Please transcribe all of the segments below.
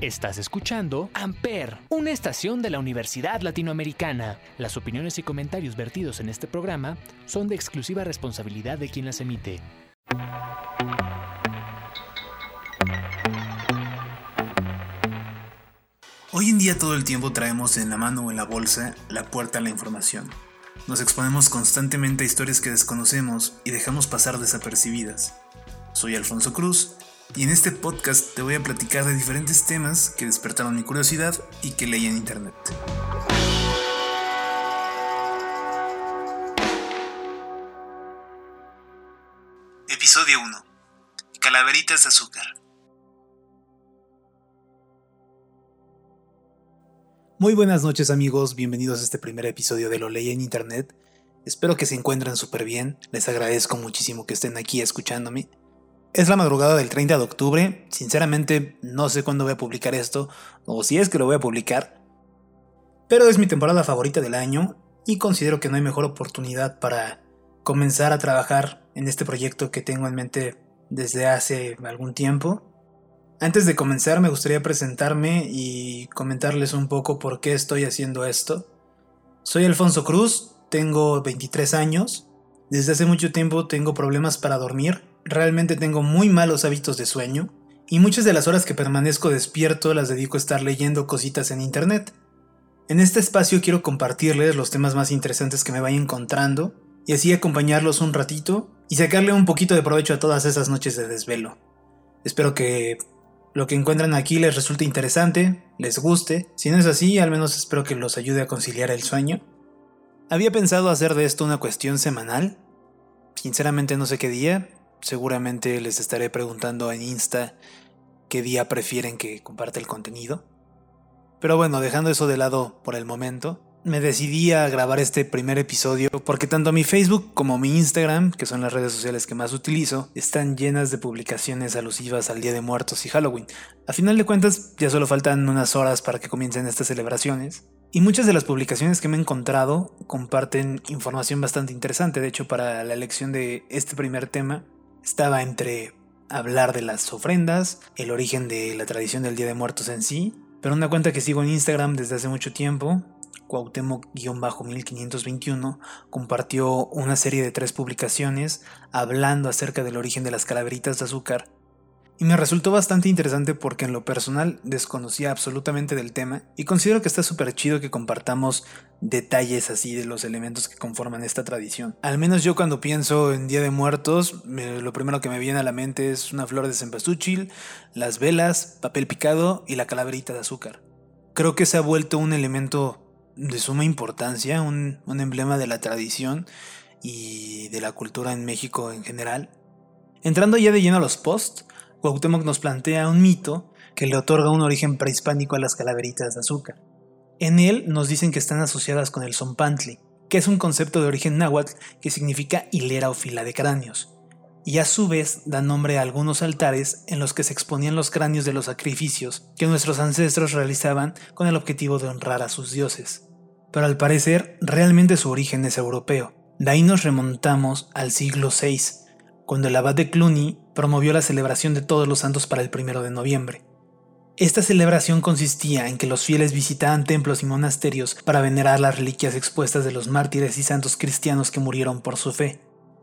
Estás escuchando Amper, una estación de la Universidad Latinoamericana. Las opiniones y comentarios vertidos en este programa son de exclusiva responsabilidad de quien las emite. Hoy en día todo el tiempo traemos en la mano o en la bolsa la puerta a la información. Nos exponemos constantemente a historias que desconocemos y dejamos pasar desapercibidas. Soy Alfonso Cruz y en este podcast te voy a platicar de diferentes temas que despertaron mi curiosidad y que leí en internet. Episodio 1. Calaveritas de azúcar. Muy buenas noches amigos, bienvenidos a este primer episodio de Lo leí en internet. Espero que se encuentren súper bien, les agradezco muchísimo que estén aquí escuchándome. Es la madrugada del 30 de octubre. Sinceramente, no sé cuándo voy a publicar esto, o si es que lo voy a publicar. Pero es mi temporada favorita del año y considero que no hay mejor oportunidad para comenzar a trabajar en este proyecto que tengo en mente desde hace algún tiempo. Antes de comenzar me gustaría presentarme y comentarles un poco por qué estoy haciendo esto. Soy Alfonso Cruz, tengo 23 años. Desde hace mucho tiempo tengo problemas para dormir realmente tengo muy malos hábitos de sueño y muchas de las horas que permanezco despierto las dedico a estar leyendo cositas en internet. En este espacio quiero compartirles los temas más interesantes que me vaya encontrando y así acompañarlos un ratito y sacarle un poquito de provecho a todas esas noches de desvelo. Espero que lo que encuentran aquí les resulte interesante, les guste, si no es así, al menos espero que los ayude a conciliar el sueño. Había pensado hacer de esto una cuestión semanal, sinceramente no sé qué día, Seguramente les estaré preguntando en Insta qué día prefieren que comparte el contenido. Pero bueno, dejando eso de lado por el momento, me decidí a grabar este primer episodio porque tanto mi Facebook como mi Instagram, que son las redes sociales que más utilizo, están llenas de publicaciones alusivas al Día de Muertos y Halloween. A final de cuentas, ya solo faltan unas horas para que comiencen estas celebraciones. Y muchas de las publicaciones que me he encontrado comparten información bastante interesante. De hecho, para la elección de este primer tema, estaba entre hablar de las ofrendas, el origen de la tradición del Día de Muertos en sí, pero una cuenta que sigo en Instagram desde hace mucho tiempo, Cuauhtémoc-1521, compartió una serie de tres publicaciones hablando acerca del origen de las calaveritas de azúcar y me resultó bastante interesante porque en lo personal desconocía absolutamente del tema y considero que está súper chido que compartamos detalles así de los elementos que conforman esta tradición. Al menos yo cuando pienso en Día de Muertos, lo primero que me viene a la mente es una flor de cempasúchil, las velas, papel picado y la calaverita de azúcar. Creo que se ha vuelto un elemento de suma importancia, un, un emblema de la tradición y de la cultura en México en general. Entrando ya de lleno a los posts, Cuauhtémoc nos plantea un mito que le otorga un origen prehispánico a las calaveritas de azúcar. En él nos dicen que están asociadas con el zompantli, que es un concepto de origen náhuatl que significa hilera o fila de cráneos, y a su vez da nombre a algunos altares en los que se exponían los cráneos de los sacrificios que nuestros ancestros realizaban con el objetivo de honrar a sus dioses. Pero al parecer, realmente su origen es europeo. De ahí nos remontamos al siglo VI, cuando el abad de Cluny promovió la celebración de todos los santos para el primero de noviembre. Esta celebración consistía en que los fieles visitaban templos y monasterios para venerar las reliquias expuestas de los mártires y santos cristianos que murieron por su fe.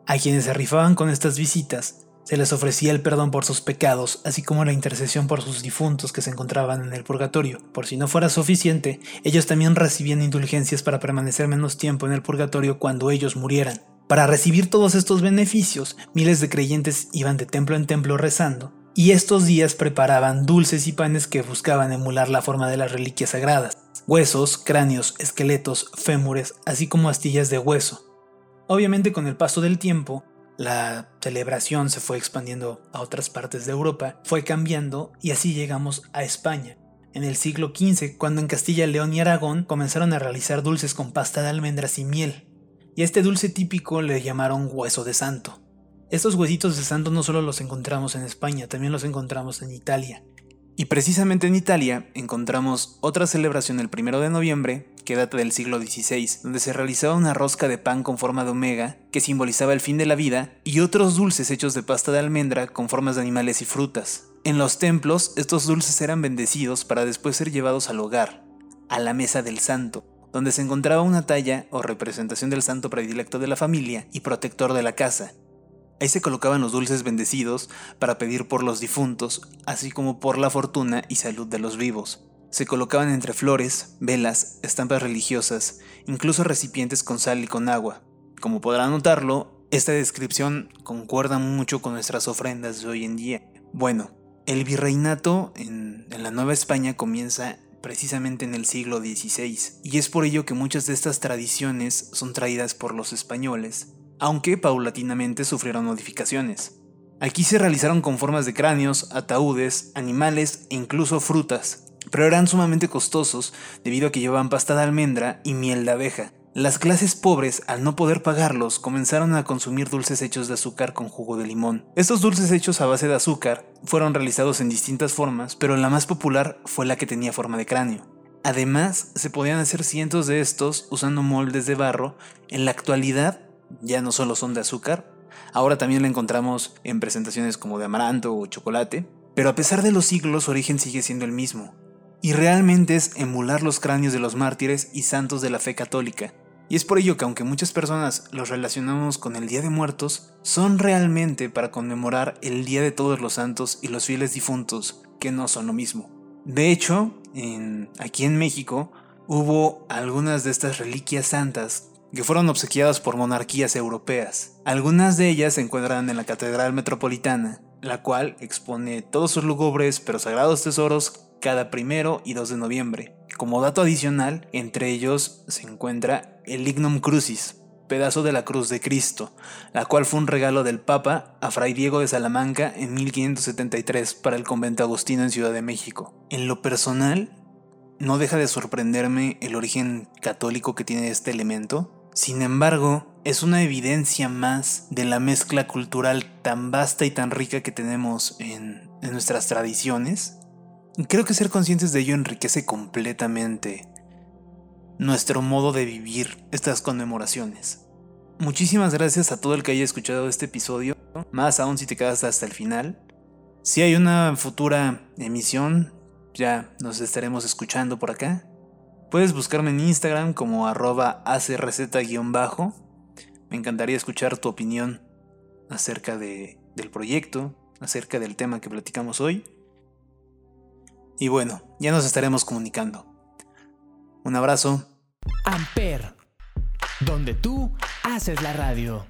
A quienes se rifaban con estas visitas, se les ofrecía el perdón por sus pecados, así como la intercesión por sus difuntos que se encontraban en el purgatorio. Por si no fuera suficiente, ellos también recibían indulgencias para permanecer menos tiempo en el purgatorio cuando ellos murieran. Para recibir todos estos beneficios, miles de creyentes iban de templo en templo rezando, y estos días preparaban dulces y panes que buscaban emular la forma de las reliquias sagradas, huesos, cráneos, esqueletos, fémures, así como astillas de hueso. Obviamente con el paso del tiempo, la celebración se fue expandiendo a otras partes de Europa, fue cambiando y así llegamos a España. En el siglo XV, cuando en Castilla, León y Aragón comenzaron a realizar dulces con pasta de almendras y miel, y a este dulce típico le llamaron hueso de santo. Estos huesitos de santo no solo los encontramos en España, también los encontramos en Italia. Y precisamente en Italia encontramos otra celebración el 1 de noviembre, que data del siglo XVI, donde se realizaba una rosca de pan con forma de omega, que simbolizaba el fin de la vida, y otros dulces hechos de pasta de almendra con formas de animales y frutas. En los templos, estos dulces eran bendecidos para después ser llevados al hogar, a la mesa del santo, donde se encontraba una talla o representación del santo predilecto de la familia y protector de la casa. Ahí se colocaban los dulces bendecidos para pedir por los difuntos, así como por la fortuna y salud de los vivos. Se colocaban entre flores, velas, estampas religiosas, incluso recipientes con sal y con agua. Como podrán notarlo, esta descripción concuerda mucho con nuestras ofrendas de hoy en día. Bueno, el virreinato en, la Nueva España comienza precisamente en el siglo XVI, y es por ello que muchas de estas tradiciones son traídas por los españoles, aunque paulatinamente sufrieron modificaciones. Aquí se realizaron con formas de cráneos, ataúdes, animales e incluso frutas, pero eran sumamente costosos debido a que llevaban pasta de almendra y miel de abeja, las clases pobres, al no poder pagarlos, comenzaron a consumir dulces hechos de azúcar con jugo de limón. Estos dulces hechos a base de azúcar fueron realizados en distintas formas, pero la más popular fue la que tenía forma de cráneo. Además, se podían hacer cientos de estos usando moldes de barro. En la actualidad, ya no solo son de azúcar, ahora también la encontramos en presentaciones como de amaranto o chocolate, pero a pesar de los siglos su origen sigue siendo el mismo, y realmente es emular los cráneos de los mártires y santos de la fe católica, y es por ello que aunque muchas personas los relacionamos con el Día de Muertos, son realmente para conmemorar el Día de Todos los Santos y los fieles difuntos, que no son lo mismo. De hecho, aquí en México hubo algunas de estas reliquias santas que fueron obsequiadas por monarquías europeas. Algunas de ellas se encuentran en la Catedral Metropolitana, la cual expone todos sus lugubres pero sagrados tesoros cada primero y 2 de noviembre. Como dato adicional, entre ellos se encuentra el Lignum Crucis, pedazo de la cruz de Cristo, la cual fue un regalo del Papa a Fray Diego de Salamanca en 1573 para el convento agustino en Ciudad de México. En lo personal, no deja de sorprenderme el origen católico que tiene este elemento. Sin embargo, es una evidencia más de la mezcla cultural tan vasta y tan rica que tenemos en, en nuestras tradiciones Creo que ser conscientes de ello enriquece completamente nuestro modo de vivir estas conmemoraciones. Muchísimas gracias a todo el que haya escuchado este episodio, más aún si te quedas hasta el final. Si hay una futura emisión, ya nos estaremos escuchando por acá. Puedes buscarme en Instagram como arroba acreceta-bajo. Me encantaría escuchar tu opinión acerca de, del proyecto, acerca del tema que platicamos hoy. Y bueno, ya nos estaremos comunicando. Un abrazo. Amper, donde tú haces la radio.